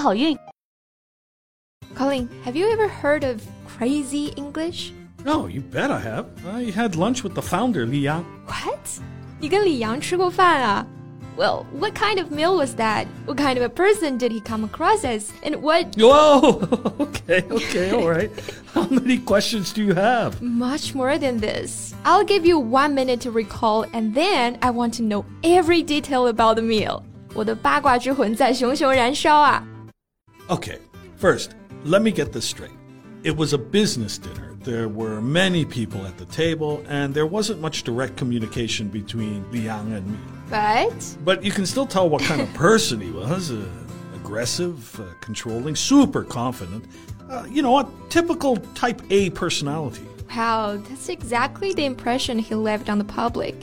好运！Colin, have you ever heard of crazy English? Oh, you bet I have. I had lunch with the founder, Li Yang. What? 你跟李阳吃过饭啊？Well, what kind of meal was that? What kind of a person did he come across as? And what? Whoa! Okay, okay, all right. How many questions do you have? Much more than this. I'll give you one minute to recall, and then I want to know every detail about the meal. 我的八卦之魂在熊熊燃烧啊 Okay, first, let me get this straight. It was a business dinner. There were many people at the table, and there wasn't much direct communication between Li Yang and me. But? But you can still tell what kind of person he was uh, aggressive, uh, controlling, super confident. Uh, you know a Typical type A personality. Wow, that's exactly the impression he left on the public.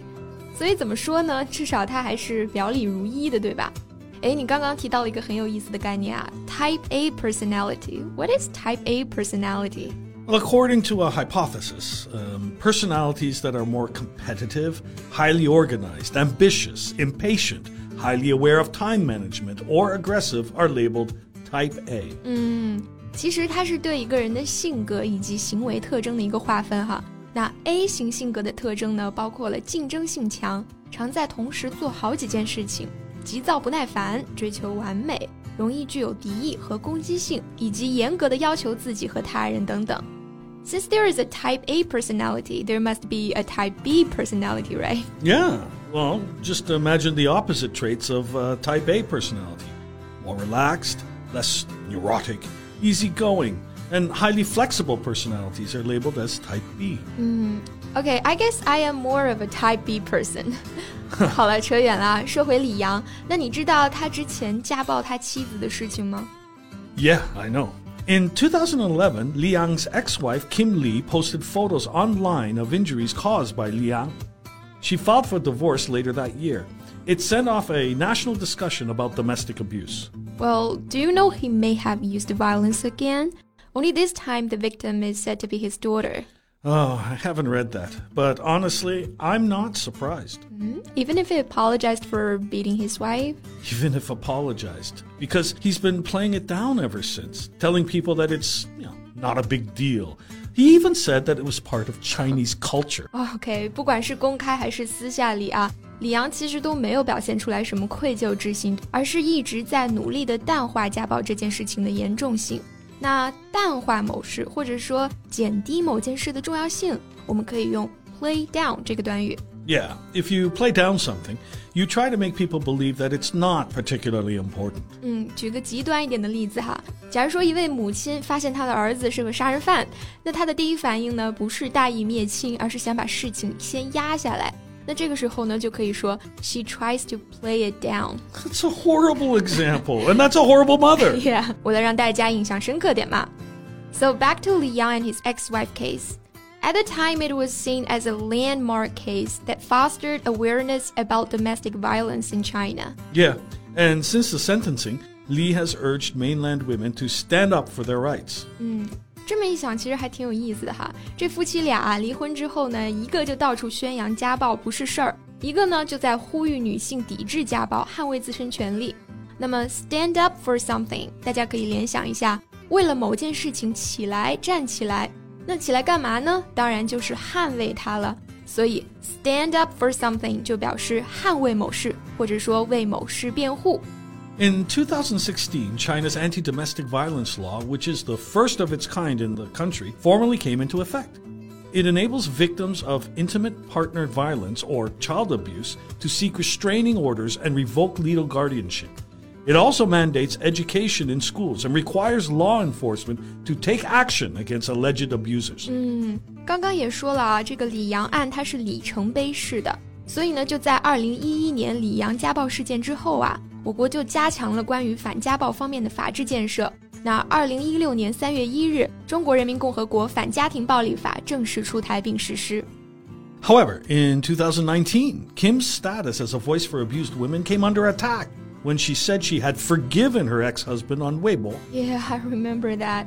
所以怎么说呢？至少他还是表里如一的，对吧？哎，你刚刚提到了一个很有意思的概念啊，Type A personality. What is Type A personality? Well, according to a hypothesis, um, personalities that are more competitive, highly organized, ambitious, impatient, highly aware of time management, or aggressive are labeled Type A. 嗯，其实它是对一个人的性格以及行为特征的一个划分哈。那 A 型性格的特征呢，包括了竞争性强，常在同时做好几件事情， 急躁不耐烦，追求完美，容易具有敌意和攻击性，以及严格的要求自己和他人等等。since there is a type A personality, there must be a type B personality, right? Yeah. Well, just imagine the opposite traits of uh, type A personality more relaxed, less neurotic, easygoing, and highly flexible personalities are labeled as type B. Mm, okay, I guess I am more of a type B person. 好了，扯远了。说回李阳，那你知道他之前家暴他妻子的事情吗？Yeah, I know. In 2011, Li Yang's ex-wife Kim Lee posted photos online of injuries caused by Li Yang. She filed for divorce later that year. It sent off a national discussion about domestic abuse. Well, do you know he may have used violence again? Only this time the victim is said to be his daughter. Oh, I haven't read that. But honestly, I'm not surprised. Mm-hmm. Even if he apologized for beating his wife? Even if apologized. Because he's been playing it down ever since, telling people that it's, you know, not a big deal. He even said that it was part of Chinese culture. OK，不管是公开还是私下里啊，李阳其实都没有表现出来什么愧疚之心，而是一直在努力的淡化家暴这件事情的严重性。 那淡化某事或者说减低某件事的重要性，我们可以用 play down 这个短语。Yeah, if you play down something, you try to make people believe that it's not particularly important. 嗯，举个极端一点的例子哈，假如说一位母亲发现她的儿子是个杀人犯，那她的第一反应呢，不是大义灭亲，而是想把事情先压下来。那这个时候呢，就可以说 she tries to play it down. That's a horrible example, and that's a horrible mother. yeah，为了让大家印象深刻点嘛。So back to Li Yang and his ex-wife case. At the time, it was seen as a landmark case that fostered awareness about domestic violence in China. Yeah, and since the sentencing, Li has urged mainland women to stand up for their rights. 嗯。 这么一想，其实还挺有意思的哈。这夫妻俩啊，离婚之后呢，一个就到处宣扬家暴不是事儿，一个呢就在呼吁女性抵制家暴，捍卫自身权利。那么，stand up for something，大家可以联想一下，为了某件事情起来站起来，那起来干嘛呢？当然就是捍卫它了。所以，stand up for something 就表示捍卫某事，或者说为某事辩护。In 2016, China's anti domestic violence law, which is the first of its kind in the country, formally came into effect. It enables victims of intimate partner violence or child abuse to seek restraining orders and revoke legal guardianship. It also mandates education in schools and requires law enforcement to take action against alleged abusers. 嗯，刚刚也说了啊，这个李阳案它是里程碑式的，所以呢，就在二零一一年李阳家暴事件之后啊， 我国就加强了关于反家暴方面的法治建设。那二零一六年三月一日，中国人民共和国反家庭暴力法正式出台并实施。However, in 2019, Kim's status as a voice for abused women came under attack when she said she had forgiven her ex-husband on Weibo. Yeah, I remember that.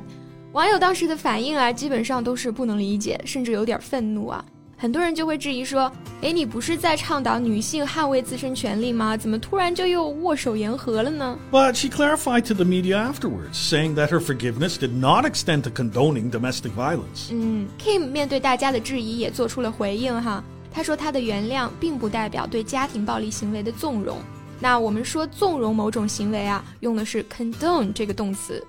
网友当时的反应啊，基本上都是不能理解，甚至有点愤怒啊。很多人就会质疑说：“哎，你不是在倡导女性捍卫自身权利吗？怎么突然就又握手言和了呢？” But she clarified to the media afterwards, saying that her forgiveness did not extend to condoning domestic violence. 嗯，Kim 面对大家的质疑也做出了回应哈。他说他的原谅并不代表对家庭暴力行为的纵容。那我们说纵容某种行为啊，用的是 condone 这个动词。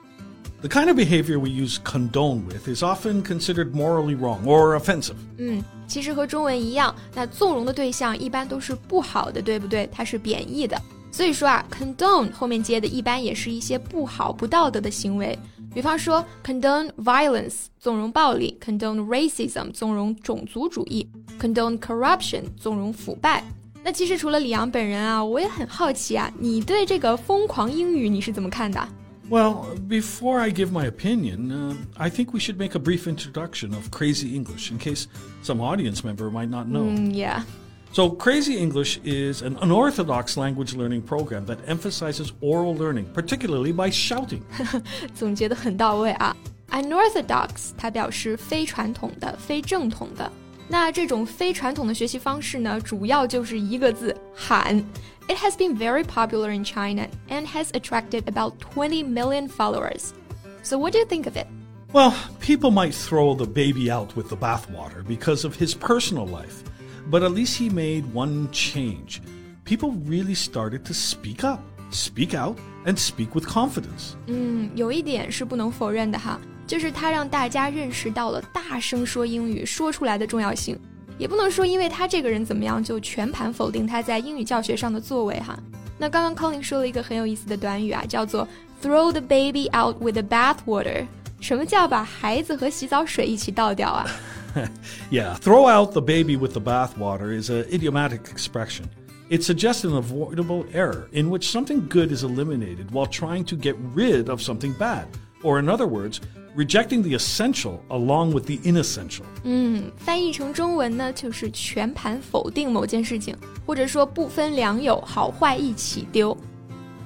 The kind of behavior we use condone with is often considered morally wrong or offensive. 嗯，其实和中文一样，那纵容的对象一般都是不好的，对不对？它是贬义的。所以说啊，condone 后面接的一般也是一些不好、不道德的行为。比方说，condone violence 纵容暴力，condone racism 纵容种族主义，condone corruption 纵容腐败。那其实除了李阳本人啊，我也很好奇啊，你对这个疯狂英语你是怎么看的 ？well, before I give my opinion, uh, I think we should make a brief introduction of Crazy English in case some audience member might not know. Mm, yeah. So, Crazy English is an unorthodox language learning program that emphasizes oral learning, particularly by shouting. 总结的很到位啊。Unorthodox 它表示非传统的、非正统的。 那这种非传统的学习方式呢，主要就是一个字喊。it has been very popular in China and has attracted about 20 million followers. So, what do you think of it? Well, people might throw the baby out with the bathwater because of his personal life, but at least he made one change. People really started to speak up, speak out, and speak with confidence. 嗯，有一点是不能否认的哈， 就是他让大家认识到了大声说英语说出来的重要性。也不能说因为他这个人怎么样就全盘否定他在英语教学上的作为哈。那刚刚 Colin 说了一个很有意思的短语啊，叫做 throw the baby out with the bathwater。什么叫把孩子和洗澡水一起倒掉啊？Yeah, throw out the baby with the bathwater is an idiomatic expression. It suggests an avoidable error in which something good is eliminated while trying to get rid of something bad. Or, in other words, rejecting the essential along with the inessential。嗯，翻译成中文呢，就是全盘否定某件事情，或者说不分良莠，好坏一起丢。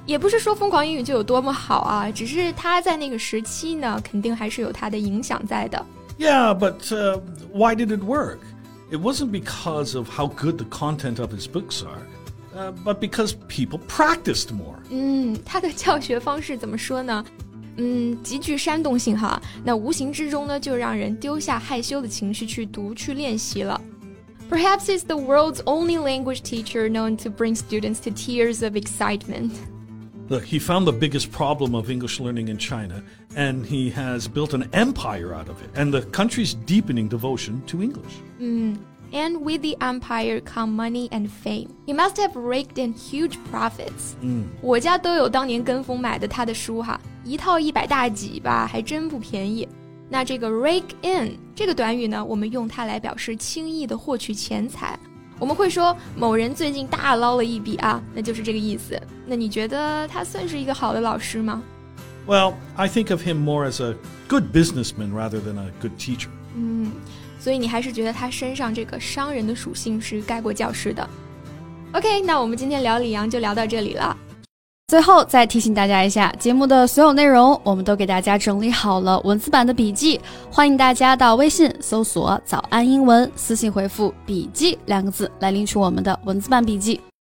也不是说疯狂英语就有多么好啊，只是它在那个时期呢，肯定还是有它的影响在的。Yeah, but uh, why did it work? It wasn't because of how good the content of his books are. Uh, but because people practiced more. 嗯，他的教学方式怎么说呢？嗯，极具煽动性哈，那无形之中呢，就让人丢下害羞的情绪去读、去练习了。Perhaps he's the world's only language teacher known to bring students to tears of excitement. Look, he found the biggest problem of English learning in China, and he has built an empire out of it, and the country's deepening devotion to English. 嗯。and with the empire come money and fame. He must have raked in huge profits. 嗯，我家都有当年跟风买的他的书哈， 一套一百大几吧，还真不便宜。那这个 rake in 这个短语呢，我们用它来表示轻易的获取钱财。我们会说某人最近大捞了一笔啊，那就是这个意思。那你觉得他算是一个好的老师吗？Well, I think of him more as a good businessman rather than a good teacher. 嗯。所以你还是觉得他身上这个商人的属性是盖过教师的。OK，那我们今天聊李阳就聊到这里了。最后再提醒大家一下，节目的所有内容我们都给大家整理好了文字版的笔记，欢迎大家到微信搜索“早安英文”，私信回复“笔记”两个字来领取我们的文字版笔记。